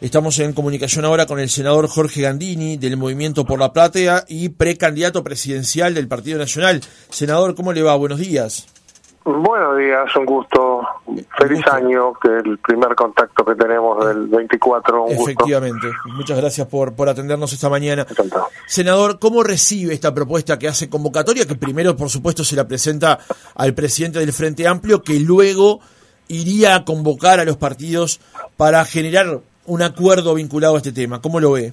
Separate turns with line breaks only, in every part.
Estamos en comunicación ahora con el senador Jorge Gandini del Movimiento por la Platea y precandidato presidencial del Partido Nacional. Senador, ¿cómo le va? Buenos días.
Buenos días, un gusto. Feliz año, que el primer contacto que tenemos del 24.
Efectivamente. Muchas gracias por, por atendernos esta mañana. Senador, ¿cómo recibe esta propuesta que hace convocatoria? Que primero, por supuesto, se la presenta al presidente del Frente Amplio, que luego iría a convocar a los partidos para generar un acuerdo vinculado a este tema. ¿Cómo lo ve?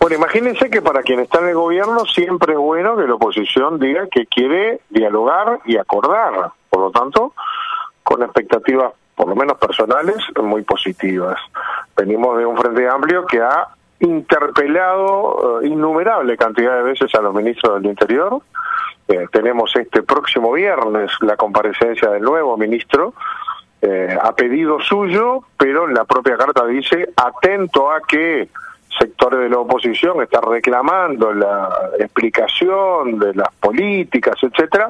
Bueno, imagínense que para quien está en el gobierno siempre es bueno que la oposición diga que quiere dialogar y acordar. Por lo tanto, con expectativas, por lo menos personales, muy positivas. Venimos de un Frente Amplio que ha interpelado uh, innumerable cantidad de veces a los ministros del Interior. Eh, tenemos este próximo viernes la comparecencia del nuevo ministro eh, a pedido suyo, pero en la propia carta dice atento a que sectores de la oposición están reclamando la explicación de las políticas, etcétera,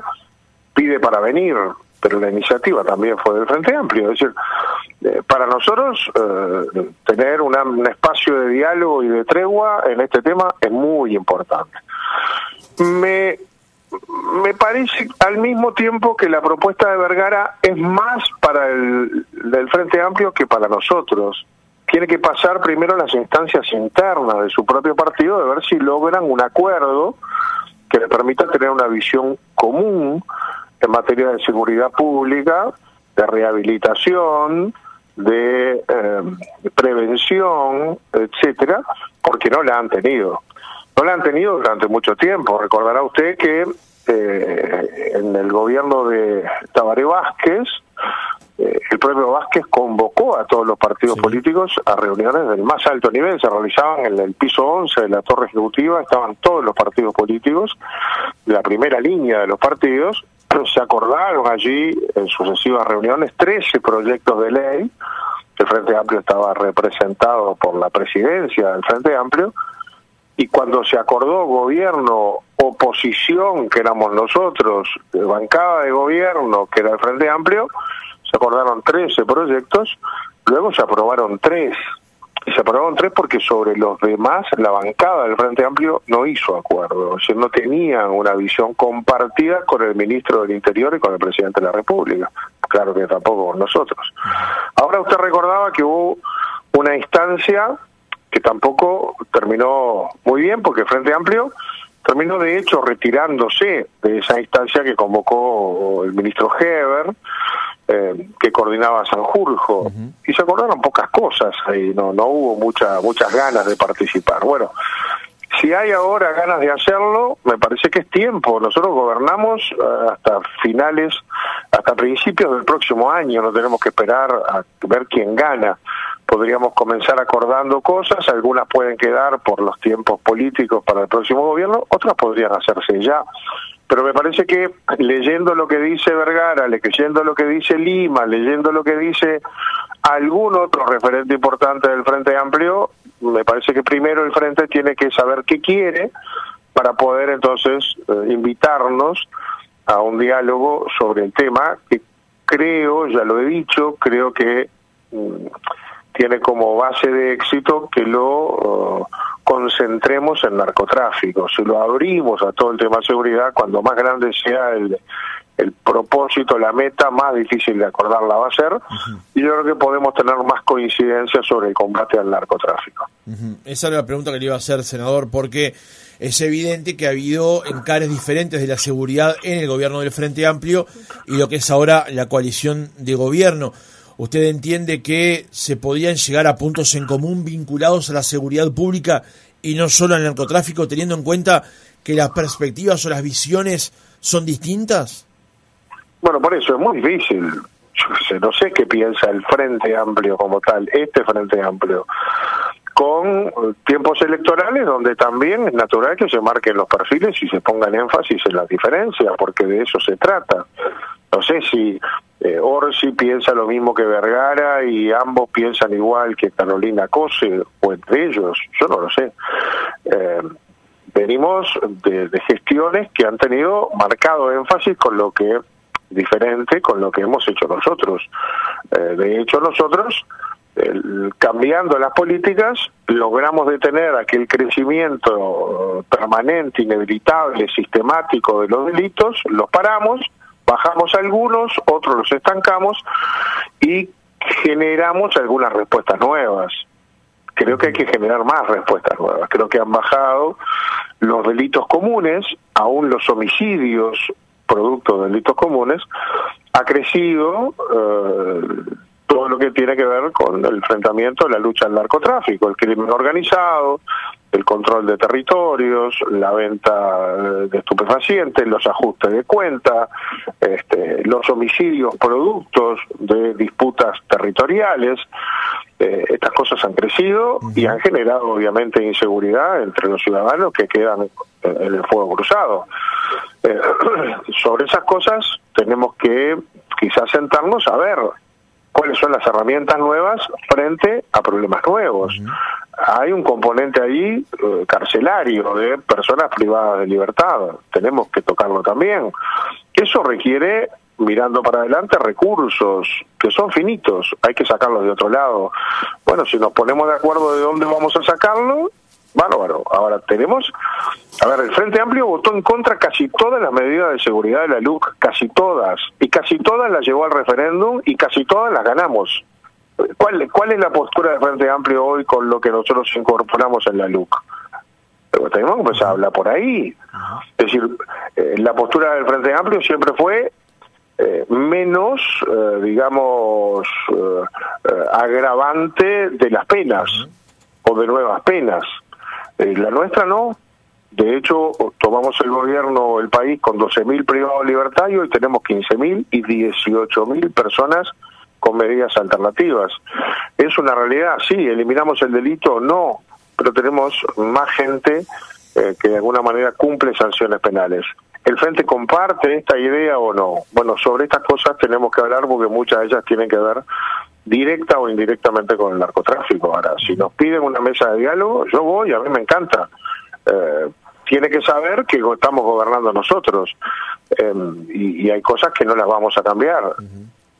pide para venir, pero la iniciativa también fue del Frente Amplio. Es decir, eh, para nosotros eh, tener un espacio de diálogo y de tregua en este tema es muy importante. Me me parece al mismo tiempo que la propuesta de Vergara es más para el del Frente Amplio que para nosotros. Tiene que pasar primero las instancias internas de su propio partido de ver si logran un acuerdo que le permita tener una visión común en materia de seguridad pública, de rehabilitación, de eh, prevención, etcétera, porque no la han tenido. No la han tenido durante mucho tiempo. Recordará usted que eh, en el gobierno de Tabaré Vázquez, eh, el propio Vázquez convocó a todos los partidos políticos a reuniones del más alto nivel, se realizaban en el piso 11 de la torre ejecutiva, estaban todos los partidos políticos, la primera línea de los partidos, se acordaron allí en sucesivas reuniones 13 proyectos de ley, el Frente Amplio estaba representado por la presidencia del Frente Amplio, y cuando se acordó gobierno, oposición, que éramos nosotros, bancada de gobierno, que era el Frente Amplio, se acordaron 13 proyectos, luego se aprobaron tres. Y se aprobaron tres porque sobre los demás la bancada del Frente Amplio no hizo acuerdo, o sea, no tenían una visión compartida con el ministro del Interior y con el presidente de la República. Claro que tampoco con nosotros. Ahora usted recordaba que hubo una instancia que tampoco terminó muy bien porque Frente Amplio terminó de hecho retirándose de esa instancia que convocó el ministro Heber, eh, que coordinaba Sanjurjo, y se acordaron pocas cosas ahí, no, no hubo mucha, muchas ganas de participar. Bueno, si hay ahora ganas de hacerlo, me parece que es tiempo. Nosotros gobernamos eh, hasta finales, hasta principios del próximo año, no tenemos que esperar a ver quién gana podríamos comenzar acordando cosas, algunas pueden quedar por los tiempos políticos para el próximo gobierno, otras podrían hacerse ya. Pero me parece que leyendo lo que dice Vergara, leyendo lo que dice Lima, leyendo lo que dice algún otro referente importante del Frente Amplio, me parece que primero el Frente tiene que saber qué quiere para poder entonces eh, invitarnos a un diálogo sobre el tema que creo, ya lo he dicho, creo que mm, tiene como base de éxito que lo uh, concentremos en narcotráfico. Si lo abrimos a todo el tema de seguridad, cuando más grande sea el, el propósito, la meta, más difícil de acordarla va a ser. Y yo creo que podemos tener más coincidencia sobre el combate al narcotráfico.
Esa era la pregunta que le iba a hacer, senador, porque es evidente que ha habido encares diferentes de la seguridad en el gobierno del Frente Amplio y lo que es ahora la coalición de gobierno. ¿Usted entiende que se podían llegar a puntos en común vinculados a la seguridad pública y no solo al narcotráfico, teniendo en cuenta que las perspectivas o las visiones son distintas?
Bueno, por eso es muy difícil. Yo no sé qué piensa el Frente Amplio como tal, este Frente Amplio, con tiempos electorales donde también es natural que se marquen los perfiles y se pongan énfasis en las diferencias, porque de eso se trata. No sé si eh, Orsi piensa lo mismo que Vergara y ambos piensan igual que Carolina Cose o entre ellos, yo no lo sé. Eh, venimos de, gestiones que han tenido marcado énfasis con lo que diferente con lo que hemos hecho nosotros. Eh, de hecho, nosotros cambiando las políticas, logramos detener aquel crecimiento permanente, inevitable, sistemático de los delitos, los paramos, bajamos algunos, otros los estancamos y generamos algunas respuestas nuevas. Creo que hay que generar más respuestas nuevas. Creo que han bajado los delitos comunes, aún los homicidios producto de delitos comunes, ha crecido eh, todo lo que tiene que ver con el enfrentamiento, la lucha al narcotráfico, el crimen organizado, el control de territorios, la venta de estupefacientes, los ajustes de cuenta, este, los homicidios productos de disputas territoriales. Eh, estas cosas han crecido y han generado obviamente inseguridad entre los ciudadanos que quedan en el fuego cruzado. Eh, sobre esas cosas tenemos que quizás sentarnos a ver cuáles son las herramientas nuevas frente a problemas nuevos. Hay un componente ahí eh, carcelario de personas privadas de libertad, tenemos que tocarlo también. Eso requiere, mirando para adelante, recursos que son finitos, hay que sacarlos de otro lado. Bueno, si nos ponemos de acuerdo de dónde vamos a sacarlo, bárbaro. Ahora tenemos, a ver, el Frente Amplio votó en contra casi todas las medidas de seguridad de la LUC, casi todas, y casi todas las llevó al referéndum y casi todas las ganamos. ¿Cuál, cuál es la postura del Frente Amplio hoy con lo que nosotros incorporamos en la LUC? tenemos que empezar a hablar por ahí. Es decir, eh, la postura del Frente Amplio siempre fue eh, menos, eh, digamos, agravante de las penas o de nuevas penas. Eh, la nuestra no. De hecho, tomamos el gobierno, el país, con 12.000 privados libertarios y tenemos 15.000 y 18.000 personas con medidas alternativas. ¿Es una realidad? Sí. ¿Eliminamos el delito? No. Pero tenemos más gente eh, que de alguna manera cumple sanciones penales. ¿El Frente comparte esta idea o no? Bueno, sobre estas cosas tenemos que hablar porque muchas de ellas tienen que ver directa o indirectamente con el narcotráfico. Ahora, si nos piden una mesa de diálogo, yo voy, a mí me encanta. Eh, tiene que saber que estamos gobernando nosotros em, y, hay cosas que no las vamos a cambiar.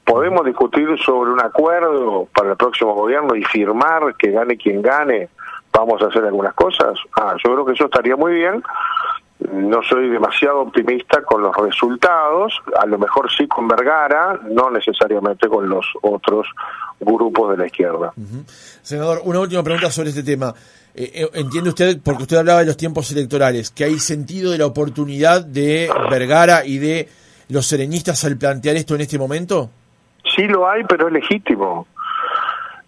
Podemos discutir sobre un acuerdo para el próximo gobierno y firmar que gane quien gane. Vamos a hacer algunas cosas. Ah, yo creo que eso estaría muy bien no soy demasiado optimista con los resultados, a lo mejor sí con Vergara, no necesariamente con los otros grupos de la izquierda.
Senador, una última pregunta sobre este tema. Eh, eh, ¿Entiende usted, porque usted hablaba de los tiempos electorales, que hay sentido de la oportunidad de Vergara y de los serenistas al plantear esto en este momento?
Sí lo hay, pero es legítimo.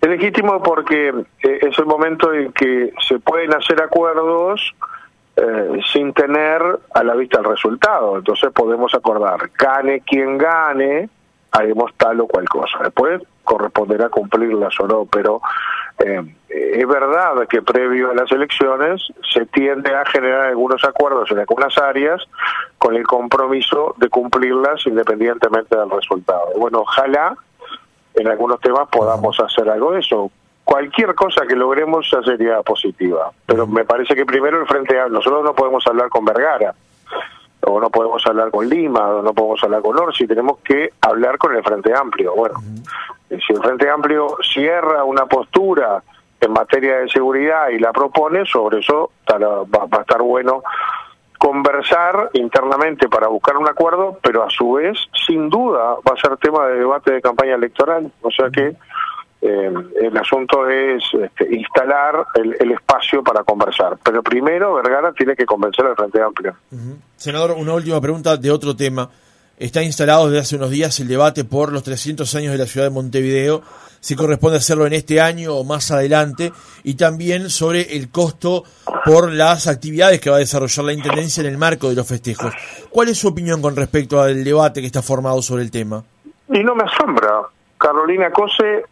Es legítimo porque eh, es el momento en que se pueden hacer acuerdos eh, sin tener a la vista el resultado. Entonces podemos acordar, gane quien gane, haremos tal o cual cosa. Después corresponderá cumplirlas o no, pero eh, es verdad que previo a las elecciones se tiende a generar algunos acuerdos en algunas áreas con el compromiso de cumplirlas independientemente del resultado. Bueno, ojalá en algunos temas podamos hacer algo de eso cualquier cosa que logremos ya sería positiva. Pero me parece que primero el Frente Amplio, nosotros no podemos hablar con Vergara, o no podemos hablar con Lima, o no podemos hablar con Orsi, tenemos que hablar con el Frente Amplio. Bueno, si el Frente Amplio cierra una postura en materia de seguridad y la propone, sobre eso va, va a estar bueno conversar internamente para buscar un acuerdo, pero a su vez, sin duda, va a ser tema de debate de campaña electoral. O sea que eh, el asunto es este, instalar el, espacio para conversar. Pero primero Vergara tiene que convencer al Frente Amplio.
Senador, una última pregunta de otro tema. Está instalado desde hace unos días el debate por los 300 años de la ciudad de Montevideo, si corresponde hacerlo en este año o más adelante, y también sobre el costo por las actividades que va a desarrollar la Intendencia en el marco de los festejos. ¿Cuál es su opinión con respecto al debate que está formado sobre el tema?
Y no me asombra. Carolina Cose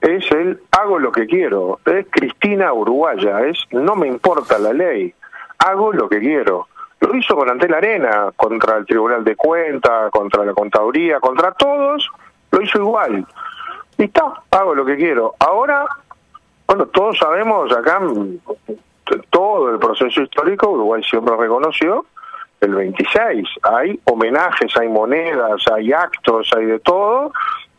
es el hago lo que quiero, es Cristina Uruguaya, es no me importa la ley, hago lo que quiero. Lo hizo con Antel Arena, contra el Tribunal de Cuentas, contra la Contaduría, contra todos, lo hizo igual. Y está, hago lo que quiero. Ahora, bueno, todos sabemos acá, todo el proceso histórico, Uruguay siempre reconoció, el 26. Hay homenajes, hay monedas, hay actos, hay de todo,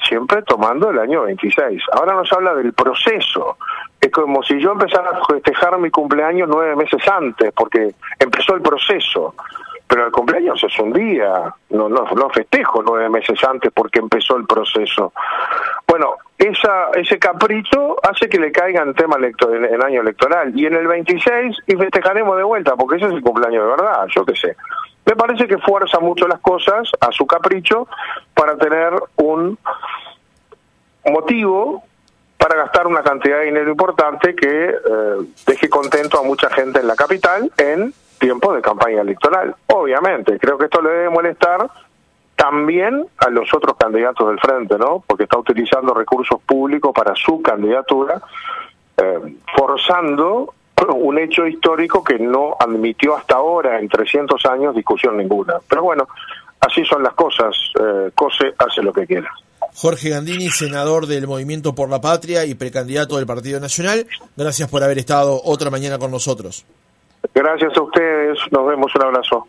siempre tomando el año 26. Ahora nos habla del proceso. Es como si yo empezara a festejar mi cumpleaños nueve meses antes, porque empezó el proceso. Pero el cumpleaños es un día, no, no, festejo nueve meses antes porque empezó el proceso. Bueno, esa, ese capricho hace que le caiga en tema electoral, en año electoral. Y en el 26 y festejaremos de vuelta, porque ese es el cumpleaños de verdad, yo qué sé. Me parece que fuerza mucho las cosas a su capricho para tener un motivo para gastar una cantidad de dinero importante que eh, deje contento a mucha gente en la capital en tiempo de campaña electoral. Obviamente, creo que esto le debe molestar también a los otros candidatos del frente, ¿no? Porque está utilizando recursos públicos para su candidatura, eh, forzando un hecho histórico que no admitió hasta ahora, en 300 años, discusión ninguna. Pero bueno, así son las cosas. Eh, Cose hace lo que quiera.
Jorge Gandini, senador del Movimiento por la Patria y precandidato del Partido Nacional, gracias por haber estado otra mañana con nosotros.
Gracias a ustedes, nos vemos, un abrazo.